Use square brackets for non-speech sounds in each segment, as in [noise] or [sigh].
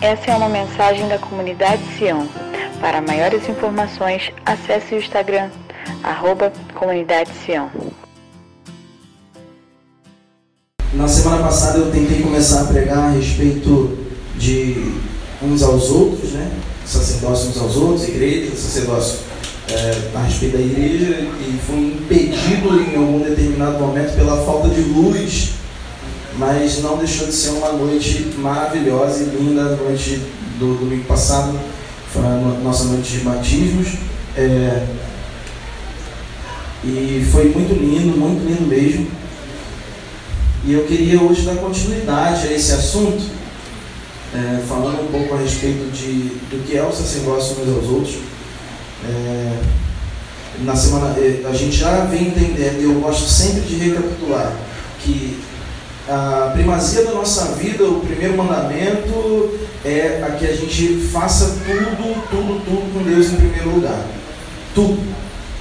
Essa é uma mensagem da comunidade Sião. Para maiores informações, acesse o Instagram, arroba Comunidade Sião. Na semana passada eu tentei começar a pregar a respeito de uns aos outros, né? Sacerdócio uns aos outros, igreja, sacerdócio é, a respeito da igreja, e fui impedido em algum determinado momento pela falta de luz mas não deixou de ser uma noite maravilhosa e linda, a noite do domingo passado, foi a nossa noite de batismos. É, e foi muito lindo, muito lindo mesmo. E eu queria hoje dar continuidade a esse assunto, é, falando um pouco a respeito de, do que é o sacerdócio uns aos outros. É, na semana, é, a gente já vem entendendo, e eu gosto sempre de recapitular, que a primazia da nossa vida, o primeiro mandamento é a que a gente faça tudo, tudo, tudo com Deus em primeiro lugar. Tudo.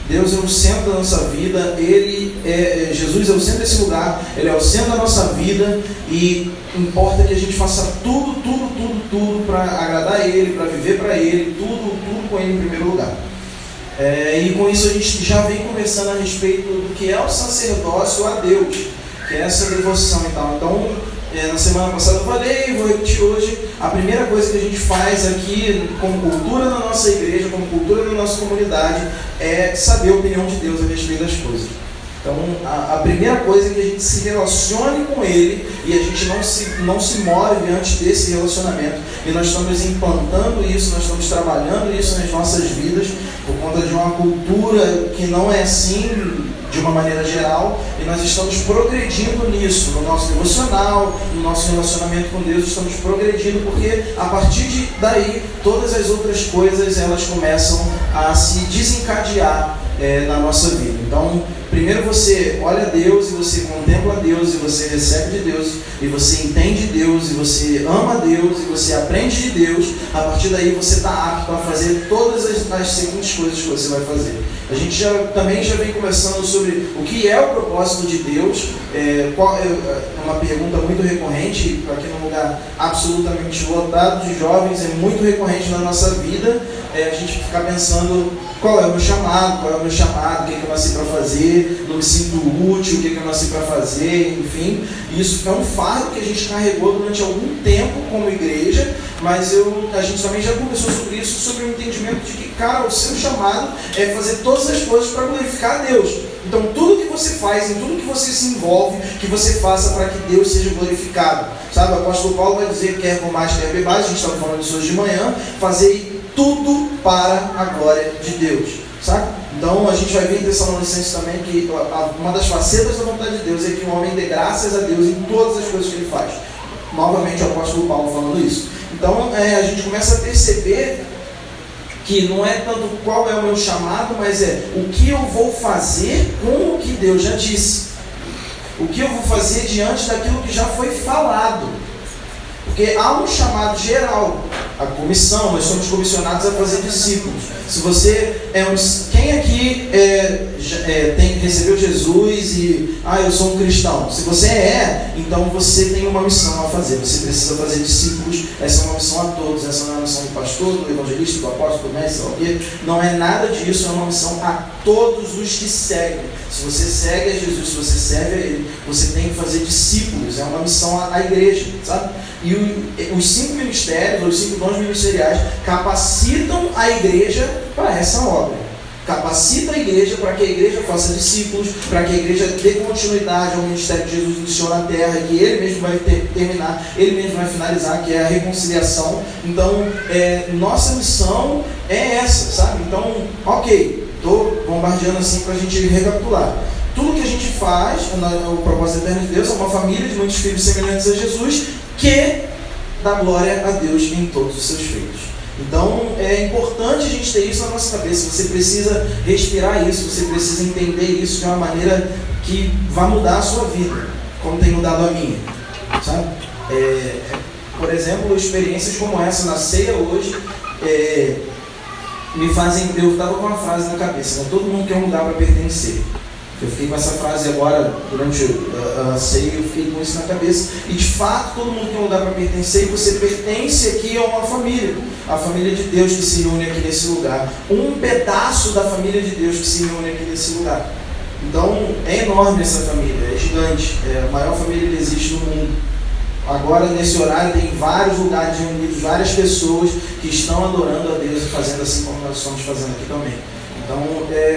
Deus é o centro da nossa vida, Ele é, é, Jesus é o centro desse lugar, Ele é o centro da nossa vida e importa que a gente faça tudo, tudo, tudo, tudo para agradar Ele, para viver para Ele, tudo, tudo com Ele em primeiro lugar. É, e com isso a gente já vem conversando a respeito do que é o sacerdócio a Deus que é essa devoção e tal. Então, é, na semana passada eu falei, vou repetir hoje, a primeira coisa que a gente faz aqui, como cultura na nossa igreja, como cultura na nossa comunidade, é saber a opinião de Deus a respeito das coisas. Então, a, a, primeira coisa é que a gente se relacione com Ele e a gente não se, não se move antes desse relacionamento. E nós estamos implantando isso, nós estamos trabalhando isso nas nossas vidas por conta de uma cultura que não é assim de uma maneira geral, e nós estamos progredindo nisso, no nosso devocional, no nosso relacionamento com Deus, estamos progredindo, porque a partir de daí todas as outras coisas elas começam a se desencadear é, na nossa vida. Então, primeiro você olha Deus e você contempla Deus e você recebe de Deus e você entende Deus e você ama Deus e você aprende de Deus. A partir daí você está apto a fazer todas as, as seguintes coisas que você vai fazer. A gente já, também já vem conversando sobre o que é o propósito de Deus. É, qual, é, é uma pergunta muito recorrente aqui num lugar absolutamente lotado de jovens é muito recorrente na nossa vida. É, a gente ficar pensando qual é o meu chamado, qual é o meu chamado, o que, é que eu nasci para fazer, não me sinto útil, o que, é que eu nasci para fazer, enfim. Isso é um fardo que a gente carregou durante algum tempo como igreja, mas eu, a gente também já conversou sobre isso, sobre o entendimento de que, cara, o seu chamado é fazer todas as coisas para glorificar a Deus. Então, tudo que você faz, em tudo que você se envolve, que você faça para que Deus seja glorificado. Sabe, o apóstolo Paulo vai dizer, quer por mais, quer bebais, a gente estava falando disso hoje de manhã, fazer tudo para a glória de Deus. Sabe? Então a gente vai ver em Tessalonicenses também que uma das facetas da vontade de Deus é que o homem dê graças a Deus em todas as coisas que ele faz. Novamente o apóstolo Paulo falando isso. Então é, a gente começa a perceber que não é tanto qual é o meu chamado, mas é o que eu vou fazer com o que Deus já disse. O que eu vou fazer diante daquilo que já foi falado. Porque há um chamado geral a comissão, nós somos comissionados a fazer discípulos. Se você é um. Quem aqui é, é, tem, recebeu Jesus e. Ah, eu sou um cristão. Se você é, então você tem uma missão a fazer. Você precisa fazer discípulos. Essa é uma missão a todos. Essa não é uma missão do pastor, do evangelista, do apóstolo, do mestre, quê. Não é nada disso. É uma missão a todos os que seguem. Se você segue a Jesus, se você serve a Ele, você tem que fazer discípulos. É uma missão à, à igreja, sabe? E o, os cinco ministérios, os cinco dons ministeriais, capacitam a igreja para essa obra. Capacita a igreja para que a igreja faça discípulos, para que a igreja dê continuidade ao ministério que Jesus iniciou na terra, que ele mesmo vai ter, terminar, ele mesmo vai finalizar, que é a reconciliação. Então, é, nossa missão é essa, sabe? Então, ok, estou bombardeando assim para a gente recapitular. Tudo que a gente faz, o propósito eterno de Deus, é uma família de muitos filhos semelhantes a Jesus, que dá glória a Deus em todos os seus feitos. Então é importante a gente ter isso na nossa cabeça. Você precisa respirar isso, você precisa entender isso de uma maneira que vai mudar a sua vida, como tem mudado a minha. Sabe? É, por exemplo, experiências como essa na ceia hoje é, me fazem. Eu estava com uma frase na cabeça: né? todo mundo quer um lugar para pertencer. Eu fiquei com essa frase agora, durante a, a ceia, eu fiquei com isso na cabeça. E de fato, todo mundo tem um lugar para pertencer, e você pertence aqui a uma família. A família de Deus que se reúne aqui nesse lugar. Um pedaço da família de Deus que se reúne aqui nesse lugar. Então, é enorme essa família, é gigante. É a maior família que existe no mundo. Agora, nesse horário, tem vários lugares reunidos, várias pessoas que estão adorando a Deus e fazendo assim como nós estamos fazendo aqui também. Então, é,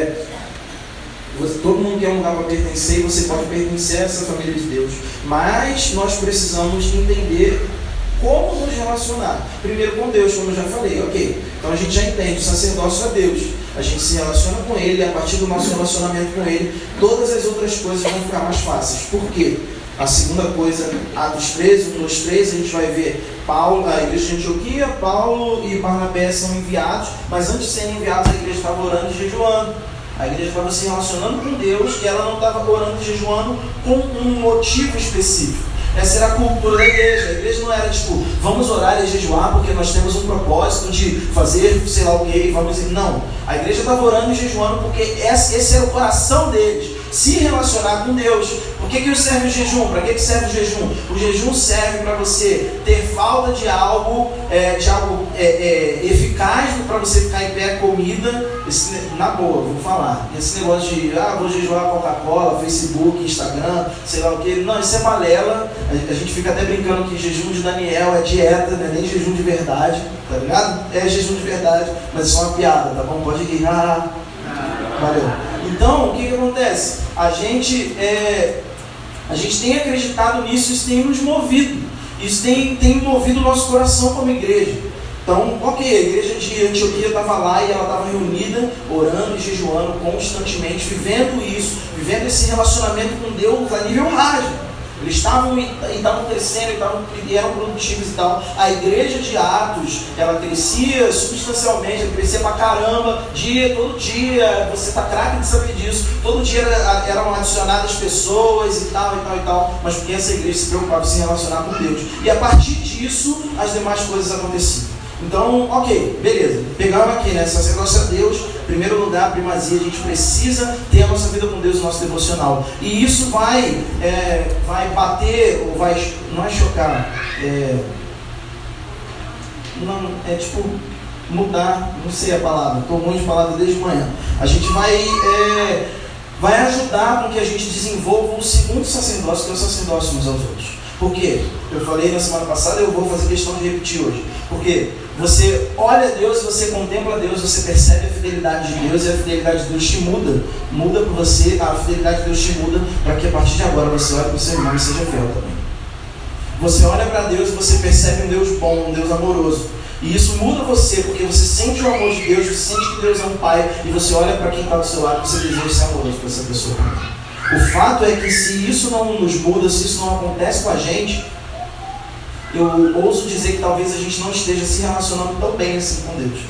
todo mundo quer um lugar para pertencer e você pode pertencer a essa família de Deus. Mas nós precisamos entender como nos relacionar. Primeiro com Deus, como eu já falei, ok. Então a gente já entende o sacerdócio a Deus. A gente se relaciona com Ele, e a partir do nosso relacionamento com Ele, todas as outras coisas vão ficar mais fáceis. Por quê? A segunda coisa, Atos 13, 1, 2, 3, a gente vai ver Paulo, a igreja de Antioquia, Paulo e Barnabé são enviados, mas antes de serem enviados, a igreja estava orando e jejuando. A igreja estava se relacionando com Deus e ela não estava orando e jejuando com um motivo específico. Essa era a cultura da igreja. A igreja não era tipo, vamos orar e jejuar porque nós temos um propósito de fazer sei lá o que, vamos dizer. Não. A igreja estava orando e jejuando porque esse era o coração deles se relacionar com Deus. Por que, que serve o jejum? Para que, que serve o jejum? O jejum serve para você ter falta de algo, é, de algo é, é, eficaz para você ficar em pé comida. Esse, na boa, vou falar. Esse negócio de ah, vou jejuar Coca-Cola, Facebook, Instagram, sei lá o que. Não, isso é balela. A, a gente fica até brincando que jejum de Daniel é dieta, não é nem jejum de verdade, tá ligado? É jejum de verdade, mas é uma piada, tá bom? Pode rir. Ah, valeu. Então, o que, que acontece? A gente, é, a gente tem acreditado nisso, isso tem nos movido. Isso tem, tem movido o nosso coração como igreja. Então, ok, a igreja de Antioquia estava lá e ela estava reunida, orando e jejuando constantemente, vivendo isso, vivendo esse relacionamento com Deus a nível rádio. Eles estavam estavam crescendo estavam, eram produtivos e tal. A igreja de Atos, ela crescia substancialmente, ela crescia pra caramba, dia, todo dia, você tá craque de saber disso. Todo dia eram adicionadas pessoas e tal, e tal, e tal. Mas porque essa igreja se preocupava em se relacionar com Deus. E a partir disso, as demais coisas aconteciam. Então, ok, beleza. Pegamos aqui, né? Sacerdócio a Deus, primeiro lugar, primazia, a gente precisa ter a nossa vida com Deus, o nosso devocional. E isso vai, é, vai bater, ou vai, não é chocar, é, não, é tipo mudar, não sei a palavra, estou muito de palavra desde manhã. A gente vai, é, vai ajudar com que a gente desenvolva o segundo sacerdócio, que é o sacerdócio uns aos outros. Por quê? Eu falei na semana passada eu vou fazer questão de repetir hoje. Porque você olha Deus, você contempla Deus, você percebe a fidelidade de Deus e a fidelidade de Deus te muda. Muda por você, a fidelidade de Deus te muda para que a partir de agora você olhe para o seu irmão e seja fiel também. Você olha para Deus e você percebe um Deus bom, um Deus amoroso. E isso muda você, porque você sente o amor de Deus, você sente que Deus é um pai, e você olha para quem está do seu lado e você deseja ser amoroso para essa pessoa. O fato é que se isso não nos muda, se isso não acontece com a gente, eu ouso dizer que talvez a gente não esteja se relacionando tão bem assim com Deus.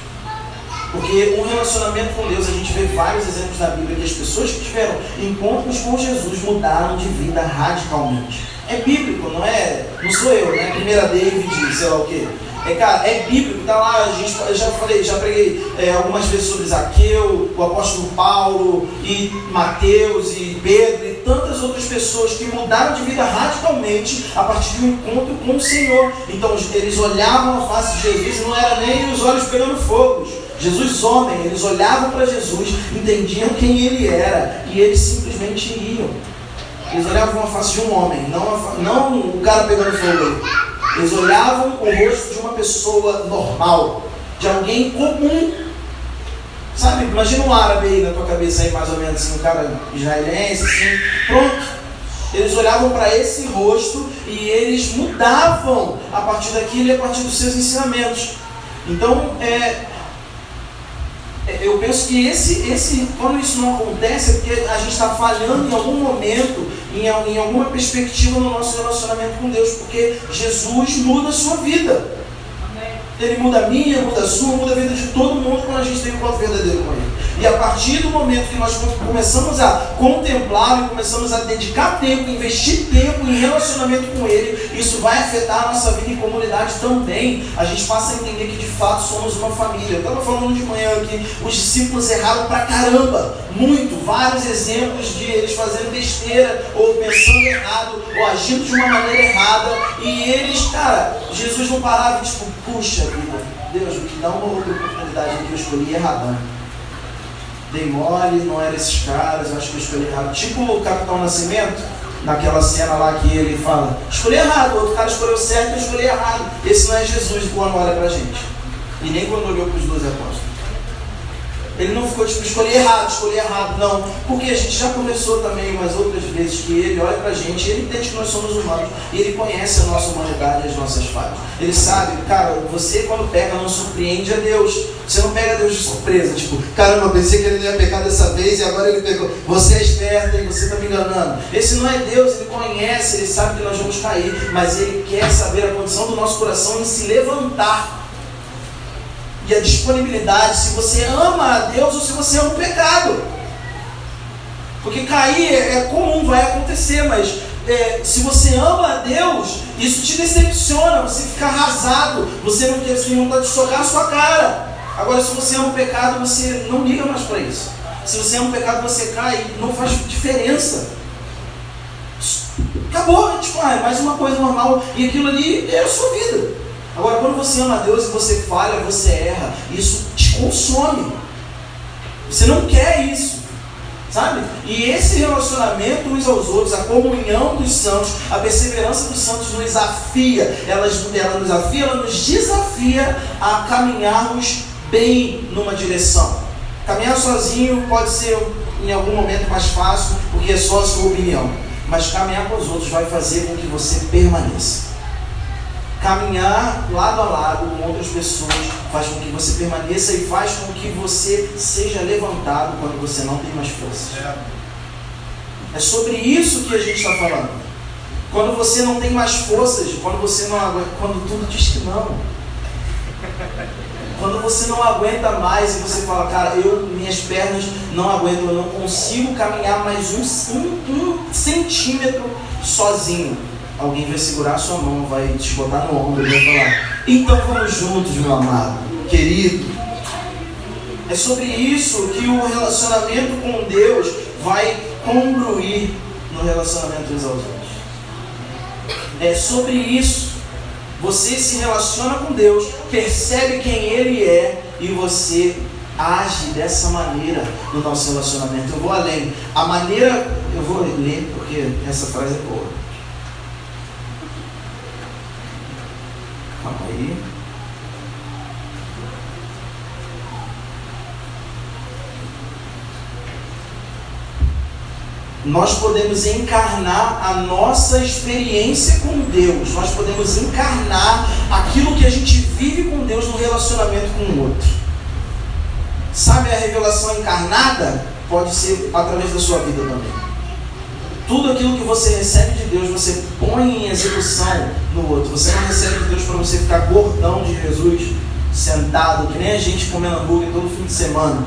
Porque um relacionamento com Deus, a gente vê vários exemplos na Bíblia que as pessoas que tiveram encontros com Jesus mudaram de vida radicalmente. É bíblico, não é? Não sou eu, né? Primeira David, sei lá o quê. É, cara, é bíblico, tá lá, a gente, eu já falei, já preguei é, algumas vezes sobre Zaqueu, o apóstolo Paulo, e Mateus, e Pedro, tantas outras pessoas que mudaram de vida radicalmente a partir de um encontro com o Senhor. Então eles olhavam a face de Jesus não era nem os olhos pegando fogo. Jesus homem, eles olhavam para Jesus, entendiam quem ele era, e eles simplesmente iam. Eles olhavam a face de um homem, não, a, não o cara pegando fogo. Eles olhavam o rosto de uma pessoa normal, de alguém comum. Sabe, imagina um árabe aí na tua cabeça aí, mais ou menos assim, um cara israelense, assim, pronto. Eles olhavam para esse rosto e eles mudavam a partir daquilo e a partir dos seus ensinamentos. Então, é, é, eu penso que esse, esse, quando isso não acontece, é porque a gente está falhando em algum momento, em, em alguma perspectiva no nosso relacionamento com Deus, porque Jesus muda a sua vida. Ele muda a minha, muda a sua, muda a vida de todo mundo quando a gente tem um encontro verdadeiro com Ele. E a partir do momento que nós começamos a contemplar e começamos a dedicar tempo, investir tempo em relacionamento com Ele, isso vai afetar a nossa vida em comunidade também. A gente passa a entender que de fato somos uma família. Eu estava falando de manhã que os discípulos erraram pra caramba, muito, vários exemplos de eles fazendo besteira, ou pensando errado, ou agindo de uma maneira errada, e eles, cara, Jesus não parava e tipo, puxa vida, Deus, me dá uma outra oportunidade aqui, eu escolhi erradão. Dei mole, não era esses caras, acho que eu escolhi errado. Tipo o Capitão Nascimento, naquela cena lá que ele fala, escolhi errado, o outro cara escolheu certo, eu escolhi errado. Esse não é Jesus quando olha pra gente. E nem quando olhou para os dois apóstolos. Ele não ficou tipo, escolher errado, escolher errado, não. Porque a gente já conversou também umas outras vezes que ele olha pra gente e ele entende que nós somos humanos. E ele conhece a nossa humanidade e as nossas falhas. Ele sabe, cara, você quando pega não surpreende a Deus. Você não pega Deus de surpresa, tipo, caramba, pensei que ele ia pecar dessa vez e agora ele pegou. Você é esperto e você está me enganando. Esse não é Deus, ele conhece, ele sabe que nós vamos cair, mas ele quer saber a condição do nosso coração em se levantar e a disponibilidade se você ama a Deus ou se você ama o pecado. Porque cair é, é comum, vai acontecer, mas é, se você ama a Deus, isso te decepciona, você fica arrasado, você não tem vontade de socar a sua cara. Agora, se você ama o pecado, você não liga mais para isso. Se você ama o pecado, você cai, não faz diferença. Acabou, tipo, ah, é mais uma coisa normal, e aquilo ali é a sua vida. Agora, quando você ama a Deus e você falha, você erra, isso te consome. Você não quer isso. Sabe? E esse relacionamento uns aos outros, a comunhão dos santos, a perseverança dos santos nos afia, ela, ela nos afia, ela nos desafia a caminharmos bem numa direção. Caminhar sozinho pode ser em algum momento mais fácil, porque é só a sua opinião. Mas caminhar com os outros vai fazer com que você permaneça. Caminhar lado a lado com outras pessoas faz com que você permaneça e faz com que você seja levantado quando você não tem mais força. É sobre isso que a gente está falando. Quando você não tem mais forças, quando você não aguenta, quando tudo diz que não. [laughs] Quando você não aguenta mais e você fala, cara, eu, minhas pernas não aguentam, eu não consigo caminhar mais um, um, um centímetro sozinho alguém vai segurar a sua mão, vai te botar no ombro e vai falar: Então vamos juntos, meu amado, querido. É sobre isso que o relacionamento com Deus vai congruir no relacionamento uns aos. É sobre isso. Você se relaciona com Deus, percebe quem Ele é e você age dessa maneira no nosso relacionamento. Eu vou além. A maneira, eu vou ler porque essa frase é boa. Calma aí. Nós podemos encarnar a nossa experiência com Deus, nós podemos encarnar aquilo que a gente vive com Deus no relacionamento com o outro. Sabe a revelação encarnada? Pode ser através da sua vida também. Tudo aquilo que você recebe de Deus, você põe em execução no outro. Você não recebe de Deus para você ficar gordão de Jesus, sentado, que nem a gente comendo hambúrguer todo fim de semana.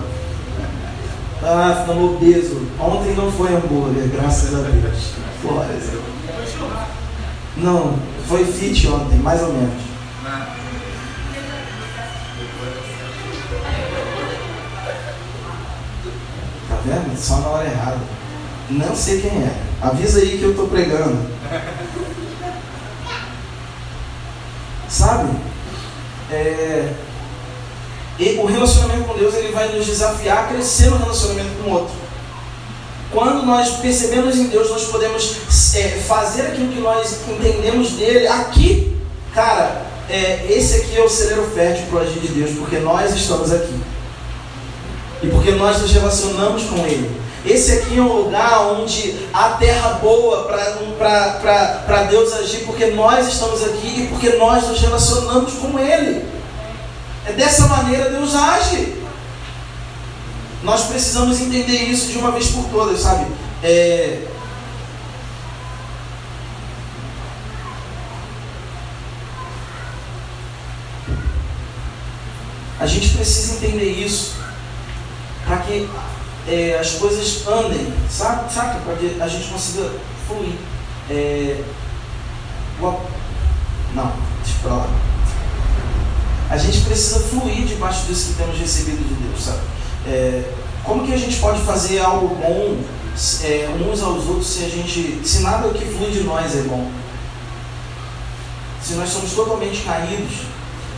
Ah, ficando obeso. Ontem não foi hambúrguer, graças a Deus. Glória. Não, foi fit ontem, mais ou menos. Tá vendo? Só na hora errada. Não sei quem é. Avisa aí que eu estou pregando. Sabe? É... E o relacionamento com Deus ele vai nos desafiar a crescer no relacionamento com o outro. Quando nós percebemos em Deus, nós podemos é, fazer aquilo que nós entendemos dele aqui. Cara, é, esse aqui é o celeiro fértil para o agir de Deus, porque nós estamos aqui. E porque nós nos relacionamos com Ele. Esse aqui é um lugar onde há terra boa para Deus agir, porque nós estamos aqui e porque nós nos relacionamos com Ele. É dessa maneira Deus age. Nós precisamos entender isso de uma vez por todas, sabe? É... A gente precisa entender isso para que é, as coisas andem, sabe? sabe? Para a gente consiga fluir. É, não, deixa pra lá. A gente precisa fluir debaixo disso que temos recebido de Deus, sabe? É, como que a gente pode fazer algo bom é, uns aos outros se a gente, se nada que flui de nós é bom? Se nós somos totalmente caídos,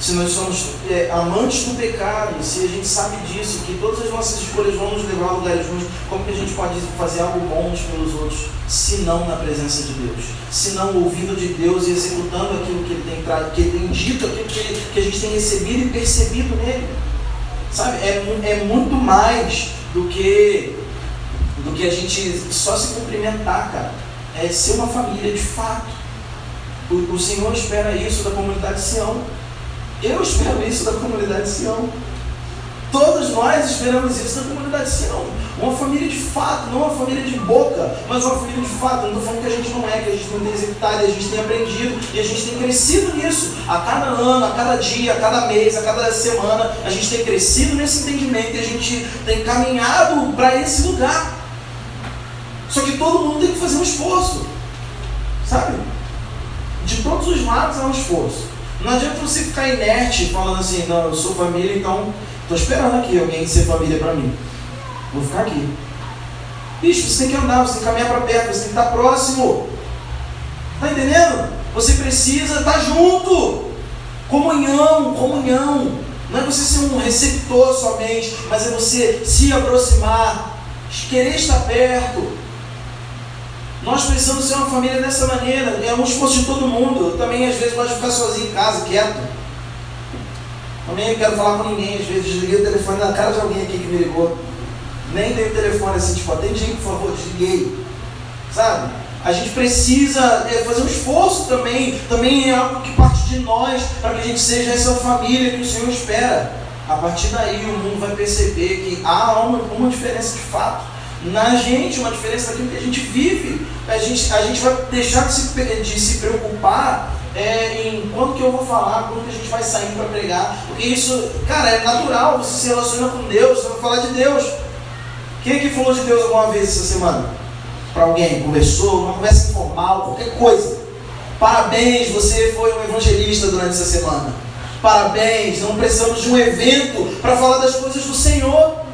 se nós somos é, amantes do pecado, se a gente sabe disso, que todas as nossas escolhas vão nos levar a lugares ruins, como que a gente pode fazer algo bom uns pelos outros, se não na presença de Deus? Se não ouvindo de Deus e executando aquilo que Ele tem, que ele tem dito, aquilo que, que a gente tem recebido e percebido nele? Sabe, é, é muito mais do que, do que a gente só se cumprimentar, cara. É ser uma família de fato. O, o Senhor espera isso da comunidade Sião. Eu espero isso da comunidade Sião. Todos nós esperamos isso da comunidade Sião. Uma família de fato, não uma família de boca, mas uma família de fato. não estou falando que a gente não é, que a gente não tem executado, a gente tem aprendido e a gente tem crescido nisso. A cada ano, a cada dia, a cada mês, a cada semana, a gente tem crescido nesse entendimento e a gente tem caminhado para esse lugar. Só que todo mundo tem que fazer um esforço. Sabe? De todos os lados há um esforço. Não adianta você ficar inerte falando assim, não, eu sou família, então estou esperando aqui alguém ser família para mim. Vou ficar aqui. Bicho, você tem que andar, você tem que caminhar para perto, você tem que estar próximo. Está entendendo? Você precisa estar junto. Comunhão, comunhão. Não é você ser um receptor somente, mas é você se aproximar, querer estar perto. Nós precisamos ser uma família dessa maneira. É um esforço de todo mundo. Eu também, às vezes, gosto de ficar sozinho em casa, quieto. Também não quero falar com ninguém. Às vezes, desliguei o telefone na cara de alguém aqui que me ligou. Nem dei o telefone assim, tipo, atende aí, por favor, desliguei. Sabe? A gente precisa é, fazer um esforço também. Também é algo que parte de nós, para que a gente seja essa família que o Senhor espera. A partir daí, o mundo vai perceber que há uma, uma diferença de fato na gente, uma diferença daquilo que a gente vive. A gente, a gente vai deixar de se, de se preocupar é, em quando que eu vou falar, quando que a gente vai sair para pregar. Porque isso, cara, é natural, você se relaciona com Deus, você vai falar de Deus. Quem que falou de Deus alguma vez essa semana? Para alguém, conversou, uma conversa informal, qualquer coisa. Parabéns, você foi um evangelista durante essa semana. Parabéns, não precisamos de um evento para falar das coisas do Senhor.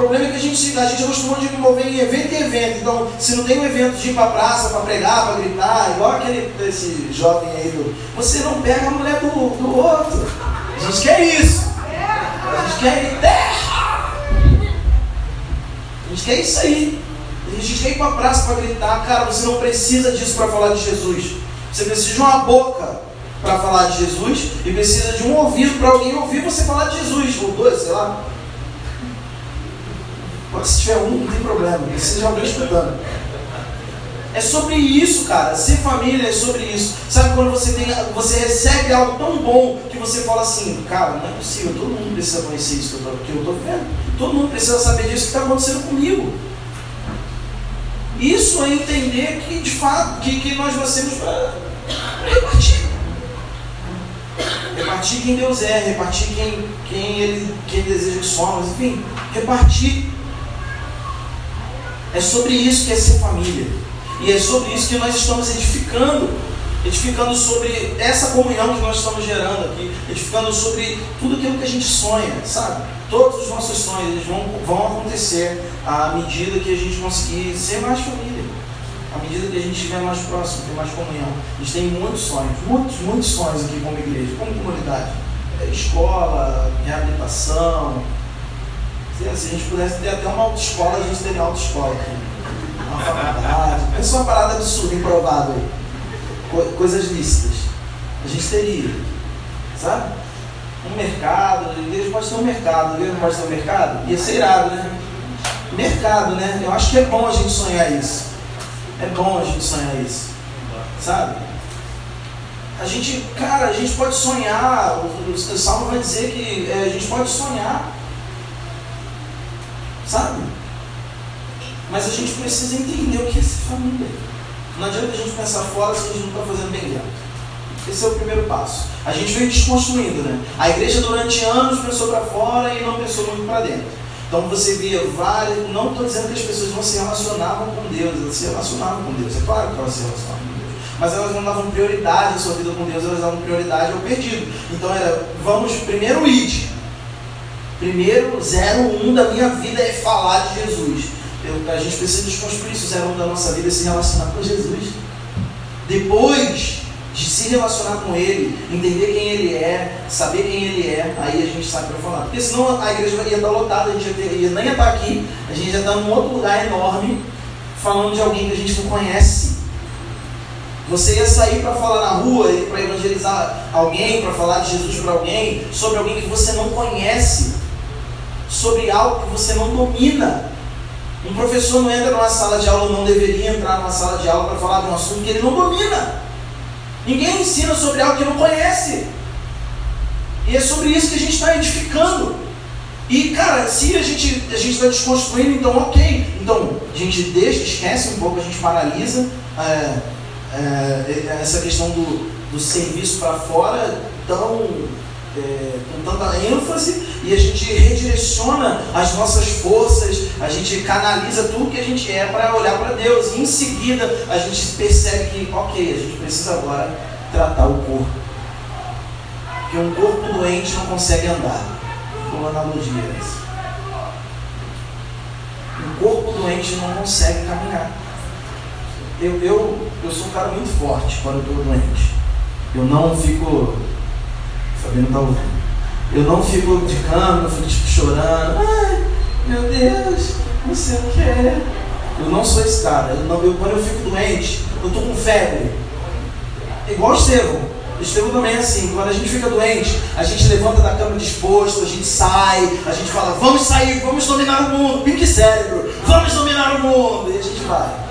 O problema é que a gente, a gente acostumou de mover em evento em evento. Então, se não tem um evento de ir para a praça para pregar, para gritar, igual aquele esse jovem aí do. Você não pega a mulher do, do outro. A gente quer isso. A gente quer terra. A gente quer isso aí. A gente quer ir para a praça para gritar. Cara, você não precisa disso para falar de Jesus. Você precisa de uma boca para falar de Jesus e precisa de um ouvido para alguém ouvir você falar de Jesus, ou dois, sei lá. Se tiver um, não tem problema, precisa de alguém escutando. É sobre isso, cara. Ser família é sobre isso. Sabe quando você tem, você recebe algo tão bom que você fala assim, cara, não é possível, todo mundo precisa conhecer isso que eu estou vendo. Todo mundo precisa saber disso que está acontecendo comigo. Isso é entender que de fato que, que nós nascemos para repartir. Repartir quem Deus é, repartir quem, quem, ele, quem deseja que somos, enfim, repartir é sobre isso que é ser família. E é sobre isso que nós estamos edificando. Edificando sobre essa comunhão que nós estamos gerando aqui. Edificando sobre tudo aquilo que a gente sonha, sabe? Todos os nossos sonhos eles vão, vão acontecer à medida que a gente conseguir ser mais família. À medida que a gente estiver mais próximo, ter mais comunhão. A gente tem muitos sonhos, muitos, muitos sonhos aqui como igreja, como comunidade. Escola, reabilitação, se a gente pudesse ter até uma autoescola, a gente teria autoescola aqui. Uma faculdade. Pensa uma parada absurda, improvável aí. Coisas lícitas. A gente teria. Sabe? Um mercado, a igreja pode ter um mercado, a igreja pode ter um mercado? Ia ser irado, né? Mercado, né? Eu acho que é bom a gente sonhar isso. É bom a gente sonhar isso. Sabe? A gente, cara, a gente pode sonhar, o, o Salmo vai dizer que é, a gente pode sonhar Sabe? Mas a gente precisa entender o que é ser família. Não adianta a gente pensar fora se a gente não está fazendo bem dentro. Esse é o primeiro passo. A gente veio desconstruindo, né? A igreja durante anos pensou para fora e não pensou muito para dentro. Então você via várias. Não estou dizendo que as pessoas não se relacionavam com Deus, elas se relacionavam com Deus. É claro que elas se relacionavam com Deus. Mas elas não davam prioridade à sua vida com Deus, elas davam prioridade ao perdido. Então era, vamos primeiro id. Primeiro, 01 da minha vida é falar de Jesus. Eu, a gente precisa desconstruir isso. O 01 da nossa vida é se relacionar com Jesus. Depois, de se relacionar com Ele, entender quem Ele é, saber quem Ele é, aí a gente sabe para falar. Porque senão a igreja ia estar lotada, a gente ia, ter, ia nem ia estar aqui, a gente ia estar num outro lugar enorme, falando de alguém que a gente não conhece. Você ia sair para falar na rua, para evangelizar alguém, para falar de Jesus para alguém, sobre alguém que você não conhece, sobre algo que você não domina. Um professor não entra numa sala de aula, não deveria entrar numa sala de aula para falar de um assunto que ele não domina. Ninguém ensina sobre algo que não conhece. E é sobre isso que a gente está edificando. E, cara, se a gente a está desconstruindo, então ok. Então, a gente deixa, esquece um pouco, a gente paralisa é, é, essa questão do, do serviço para fora tão é, com tanta ênfase e a gente redireciona as nossas forças, a gente canaliza tudo que a gente é para olhar para Deus. E em seguida a gente percebe que, ok, a gente precisa agora tratar o corpo. Porque um corpo doente não consegue andar. Uma analogia é essa. Um corpo doente não consegue caminhar. Eu, eu, eu sou um cara muito forte quando eu estou doente. Eu não fico Fabiano está ouvindo. Eu não fico de cama, não fico tipo, chorando. Ai, meu Deus, não sei o que é. Eu não sou esse cara. Eu não, eu, quando eu fico doente, eu estou com febre. Igual o Estevão. O Estevão também é assim. Quando a gente fica doente, a gente levanta da cama disposto, a gente sai, a gente fala, vamos sair, vamos dominar o mundo. Pique cérebro, vamos dominar o mundo. E a gente vai.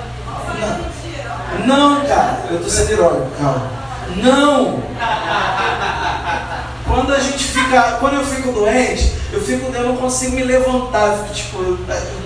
Não, não cara, eu estou sendo irônico, calma. Não! Quando a gente fica, quando eu fico doente, eu fico, eu não consigo me levantar, eu fico, tipo, eu,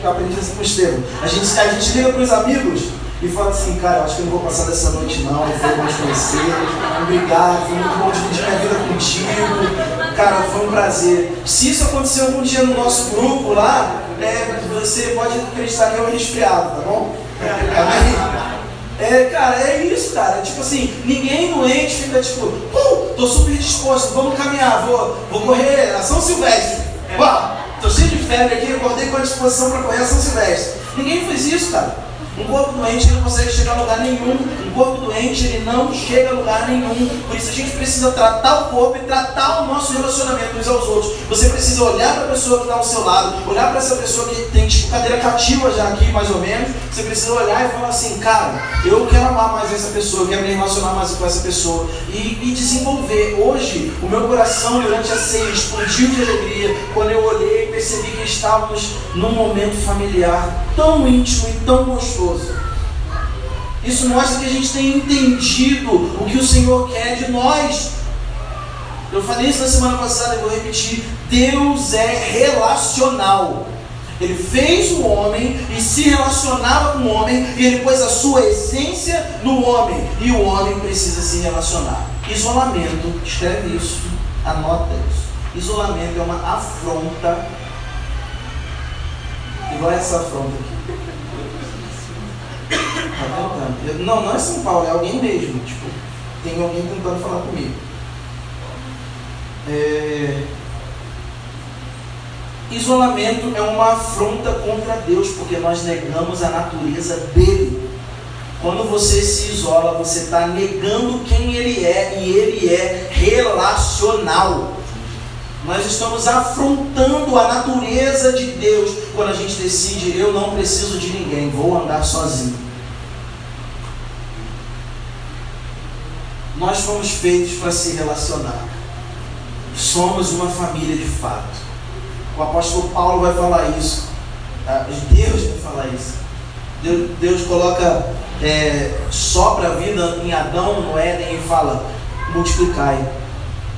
eu aprendi assim com o Estevam. A gente, a gente liga para os amigos e fala assim, cara, acho que eu não vou passar dessa noite não, foi bom te conhecer, obrigado, foi muito bom dividir minha vida contigo, cara, foi um prazer. Se isso acontecer algum dia no nosso grupo lá, é, você pode acreditar que é um resfriado, tá bom? Amém? É, cara, é isso, cara. Tipo assim, ninguém doente fica tipo, uh, tô super disposto, vamos caminhar, vou, vou correr a São Silvestre. Uau, tô cheio de febre aqui, acordei com a disposição para correr a São Silvestre. Ninguém fez isso, cara. Um corpo doente ele não consegue chegar a lugar nenhum. Um corpo doente ele não chega a lugar nenhum. Por isso a gente precisa tratar o corpo e tratar o nosso relacionamento uns aos outros. Você precisa olhar para a pessoa que está ao seu lado, olhar para essa pessoa que tem tipo cadeira cativa já aqui, mais ou menos. Você precisa olhar e falar assim, cara, eu quero amar mais essa pessoa, eu quero me relacionar mais com essa pessoa. E, e desenvolver. Hoje, o meu coração durante a ceia explodiu de alegria quando eu olhei percebi que estávamos num momento familiar tão íntimo e tão gostoso. Isso mostra que a gente tem entendido o que o Senhor quer de nós. Eu falei isso na semana passada e vou repetir. Deus é relacional. Ele fez o homem e se relacionava com o homem, e ele pôs a sua essência no homem, e o homem precisa se relacionar. Isolamento, escreve isso, anota isso. Isolamento é uma afronta Igual essa afronta aqui. Tá tentando. Não, não é São Paulo, é alguém mesmo. Tipo, tem alguém tentando falar comigo. É... Isolamento é uma afronta contra Deus, porque nós negamos a natureza dele. Quando você se isola, você está negando quem ele é, e ele é relacional. Nós estamos afrontando a natureza de Deus quando a gente decide: eu não preciso de ninguém, vou andar sozinho. Nós fomos feitos para se relacionar. Somos uma família de fato. O apóstolo Paulo vai falar isso. Ah, Deus vai falar isso. Deus, Deus coloca, é, sopra a vida em Adão, no Éden, e fala: multiplicai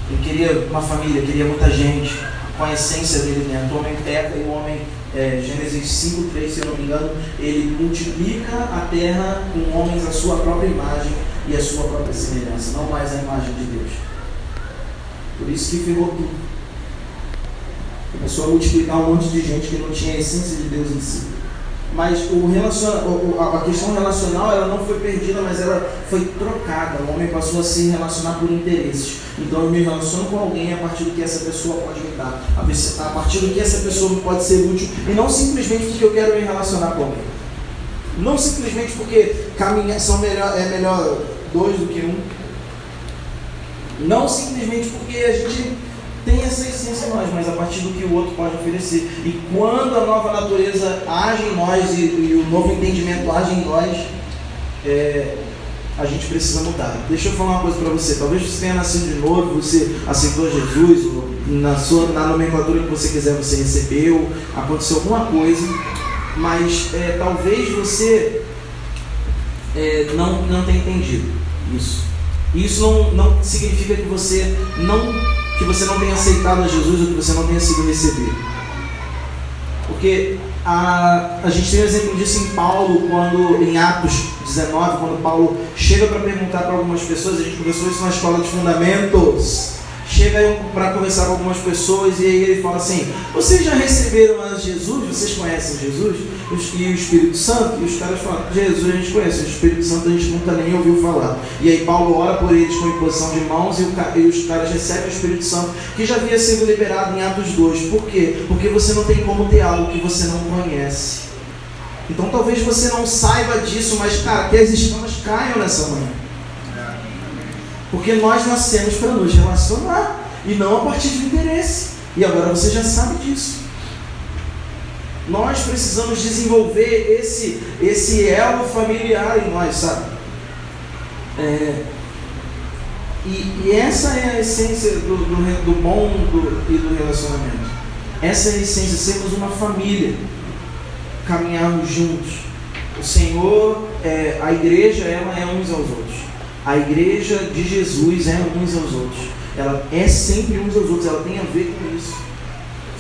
ele queria uma família, queria muita gente, com a essência dele dentro. O homem peca e o homem, é, Gênesis 5, 3, se eu não me engano, ele multiplica a terra com homens à sua própria imagem e à sua própria semelhança, não mais a imagem de Deus. Por isso que ficou tudo. Começou a multiplicar um monte de gente que não tinha a essência de Deus em si. Mas o relaciona, a questão relacional ela não foi perdida, mas ela foi trocada. O homem passou a se relacionar por interesses. Então eu me relaciono com alguém a partir do que essa pessoa pode me dar, a partir do que essa pessoa pode ser útil, e não simplesmente porque eu quero me relacionar com alguém. Não simplesmente porque caminhar são melhor, é melhor dois do que um. Não simplesmente porque a gente tem essa essência em nós, mas a partir do que o outro pode oferecer. E quando a nova natureza age em nós e, e o novo entendimento age em nós, é, a gente precisa mudar. Deixa eu falar uma coisa para você. Talvez você tenha nascido de novo, você aceitou Jesus, na, sua, na nomenclatura que você quiser você recebeu, aconteceu alguma coisa, mas é, talvez você é, não, não tenha entendido isso. Isso não, não significa que você não que você não tenha aceitado a Jesus ou que você não tenha sido recebido. Porque a, a gente tem um exemplo disso em Paulo, quando em Atos 19, quando Paulo chega para perguntar para algumas pessoas, a gente conversou isso na escola de fundamentos chega para conversar com algumas pessoas e aí ele fala assim: Vocês já receberam a Jesus? Vocês conhecem Jesus? E o Espírito Santo? E os caras falam: Jesus a gente conhece, o Espírito Santo a gente nunca nem ouviu falar. E aí Paulo ora por eles com imposição de mãos e, e os caras recebem o Espírito Santo que já havia sido liberado em Atos 2. Por quê? Porque você não tem como ter algo que você não conhece. Então talvez você não saiba disso, mas cara, que as estrelas caiam nessa manhã. Porque nós nascemos para nos relacionar e não a partir de interesse. E agora você já sabe disso. Nós precisamos desenvolver esse, esse elo familiar em nós, sabe? É, e, e, essa é a essência do, do, do bom do, e do relacionamento. Essa é a essência, sermos uma família, caminharmos juntos. O Senhor, é, a igreja, ela é uns aos outros. A igreja de Jesus é uns aos outros. Ela é sempre uns aos outros, ela tem a ver com isso.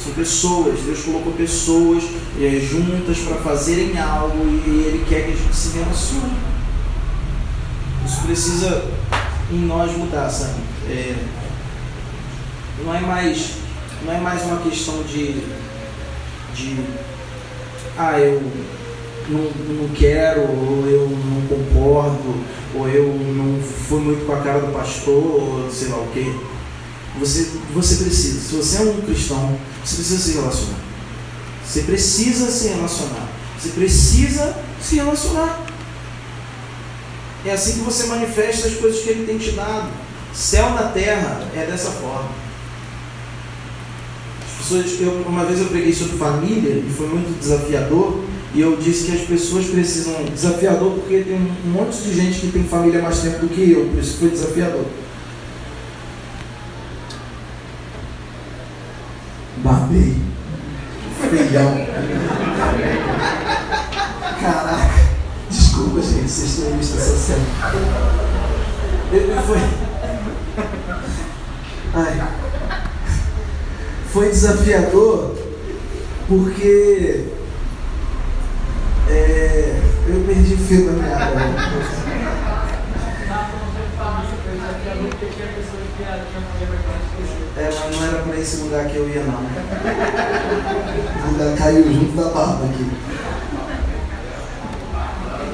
São pessoas, Deus colocou pessoas é, juntas para fazerem algo e Ele quer que a gente se relacione. Isso precisa em nós mudar, sabe? É, não é mais não é mais uma questão de, de ah, eu não, não quero, ou eu não concordo, ou eu não fui muito com a cara do pastor, ou sei lá o quê. Você, você precisa, se você é um cristão, você precisa se relacionar. Você precisa se relacionar. Você precisa se relacionar. É assim que você manifesta as coisas que ele tem te dado. Céu na terra é dessa forma. As pessoas, eu, uma vez eu preguei sobre família e foi muito desafiador e eu disse que as pessoas precisam. Desafiador porque tem um monte de gente que tem família mais tempo do que eu, por isso foi desafiador. Babei. Feião. Caraca. Desculpa, gente, vocês têm visto essa cena. Foi. Ai. Foi desafiador porque é, eu perdi fio da minha [laughs] É, mas não era para esse lugar que eu ia não. O lugar caiu junto da barba aqui.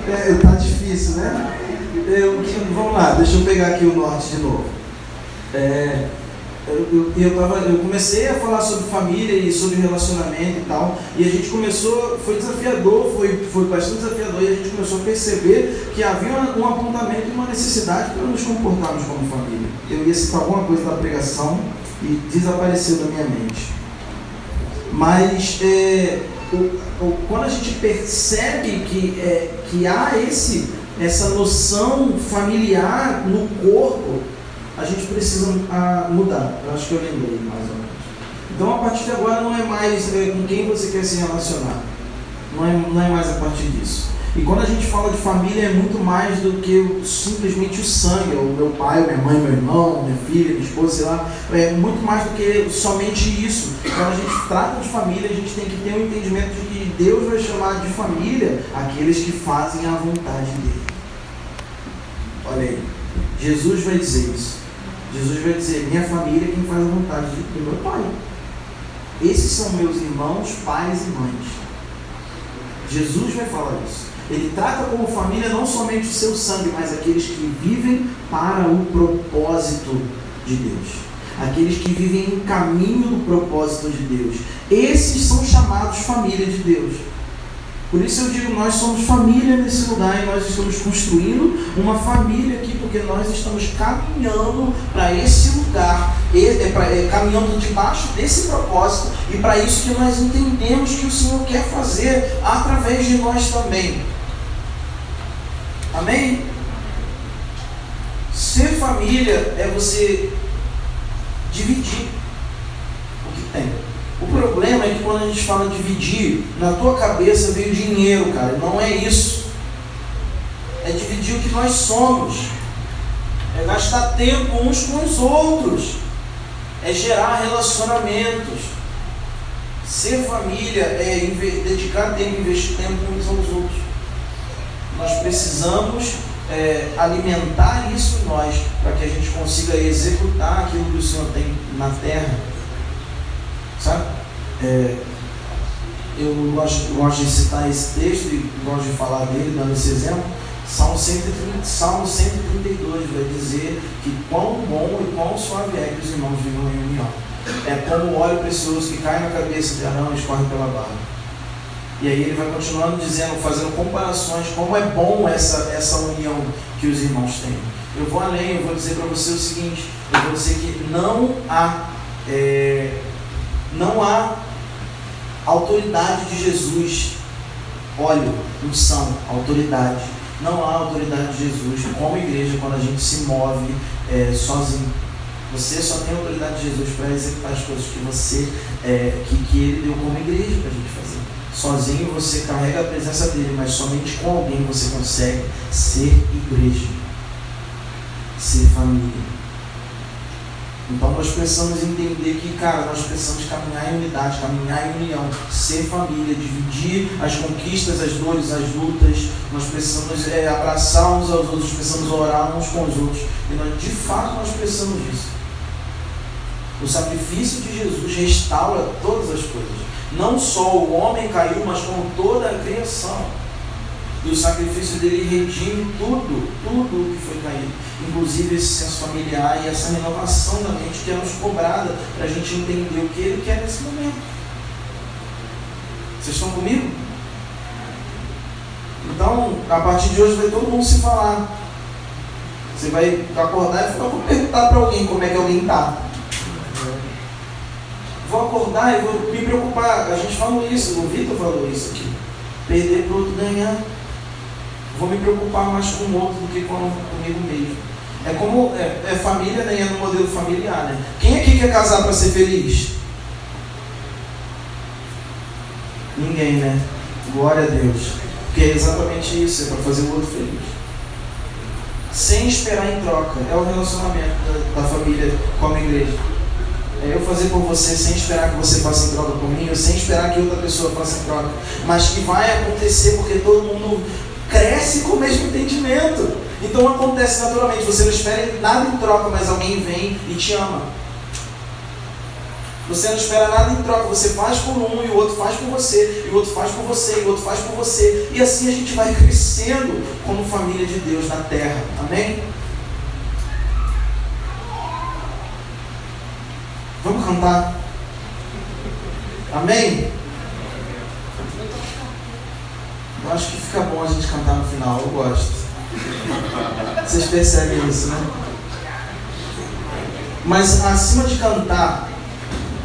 É, tá difícil, né? Eu, vamos lá, deixa eu pegar aqui o norte de novo. É, eu, eu, tava, eu comecei a falar sobre família e sobre relacionamento e tal, e a gente começou, foi desafiador, foi, foi bastante desafiador, e a gente começou a perceber que havia um, um apontamento e uma necessidade para nos comportarmos como família. Eu ia citar alguma coisa da pregação e desapareceu da minha mente. Mas é, o, o, quando a gente percebe que, é, que há esse, essa noção familiar no corpo, a gente precisa ah, mudar. Eu acho que eu lembrei mais ou menos. Então a partir de agora não é mais é, com quem você quer se relacionar. Não é, não é mais a partir disso. E quando a gente fala de família é muito mais do que simplesmente o sangue, o meu pai, minha mãe, meu irmão, minha filha, minha esposa, sei lá. É muito mais do que somente isso. Quando a gente trata de família, a gente tem que ter um entendimento de que Deus vai chamar de família aqueles que fazem a vontade dele. Olha aí. Jesus vai dizer isso. Jesus vai dizer: Minha família é quem faz a vontade do meu Pai. Esses são meus irmãos, pais e mães. Jesus vai falar isso. Ele trata como família não somente o seu sangue, mas aqueles que vivem para o propósito de Deus. Aqueles que vivem em caminho do propósito de Deus. Esses são chamados família de Deus. Por isso eu digo, nós somos família nesse lugar e nós estamos construindo uma família aqui, porque nós estamos caminhando para esse lugar, é, é, caminhando debaixo desse propósito, e para isso que nós entendemos que o Senhor quer fazer através de nós também. Amém? Ser família é você dividir problema é que quando a gente fala dividir, na tua cabeça veio dinheiro, cara. Não é isso. É dividir o que nós somos. É gastar tempo uns com os outros. É gerar relacionamentos. Ser família é dedicar tempo, investir tempo uns aos outros. Nós precisamos é, alimentar isso em nós para que a gente consiga executar aquilo que o Senhor tem na terra. Sabe? É, eu gosto, gosto de citar esse texto e gosto de falar dele, dando esse exemplo. Salmo, 130, Salmo 132 vai dizer que quão bom e quão suave é que os irmãos vivam em união. É como óleo precioso que cai na cabeça de Arão e escorre pela barba. E aí ele vai continuando dizendo, fazendo comparações, como é bom essa, essa união que os irmãos têm. Eu vou além, eu vou dizer para você o seguinte, eu vou dizer que não há, é, não há autoridade de Jesus, óleo, unção, autoridade. Não há autoridade de Jesus como igreja quando a gente se move é, sozinho. Você só tem autoridade de Jesus para executar as coisas que você, é, que, que ele deu como igreja para a gente fazer. Sozinho você carrega a presença dele, mas somente com alguém você consegue ser igreja, ser família. Então nós precisamos entender que, cara, nós precisamos caminhar em unidade, caminhar em união, ser família, dividir as conquistas, as dores, as lutas. Nós precisamos é, abraçar uns aos outros, precisamos orar uns com os outros. E nós, de fato nós precisamos disso. O sacrifício de Jesus restaura todas as coisas. Não só o homem caiu, mas como toda a criação. E o sacrifício dele redime tudo, tudo o que foi caído. Inclusive esse senso familiar e essa renovação da mente que é nos cobrada para a gente entender o que ele quer nesse momento. Vocês estão comigo? Então, a partir de hoje vai todo mundo se falar. Você vai acordar e falar, vou perguntar para alguém como é que alguém está vou acordar e vou me preocupar. A gente falou isso, o Vitor falou isso aqui. Perder para outro ganhar. Vou me preocupar mais com o outro do que com, comigo mesmo. É como é, é família, né? É no modelo familiar, né? Quem aqui quer casar para ser feliz? Ninguém, né? Glória a Deus. Porque é exatamente isso, é para fazer o outro feliz. Sem esperar em troca. É o relacionamento da, da família com a igreja. É eu fazer por você sem esperar que você faça em troca por mim, ou sem esperar que outra pessoa faça em troca, mas que vai acontecer porque todo mundo cresce com o mesmo entendimento. Então acontece naturalmente, você não espera nada em troca, mas alguém vem e te ama. Você não espera nada em troca, você faz por um e o outro faz por você, e o outro faz por você, e o outro faz por você. E assim a gente vai crescendo como família de Deus na terra. Amém? Vamos cantar? Amém? Eu acho que fica bom a gente cantar no final, eu gosto. Vocês percebem isso, né? Mas acima de cantar,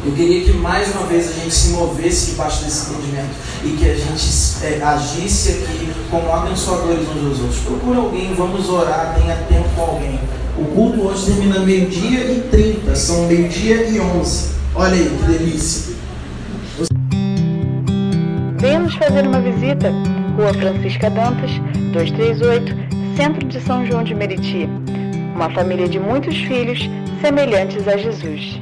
eu queria que mais uma vez a gente se movesse debaixo desse entendimento e que a gente é, agisse aqui como abençoadores uns dos outros. Procure alguém, vamos orar, tenha tempo com alguém. O culto hoje termina meio-dia e 30, são meio-dia e 11. Olha aí que delícia. Venha nos fazer uma visita. Rua Francisca Dantas, 238, Centro de São João de Meriti. Uma família de muitos filhos semelhantes a Jesus.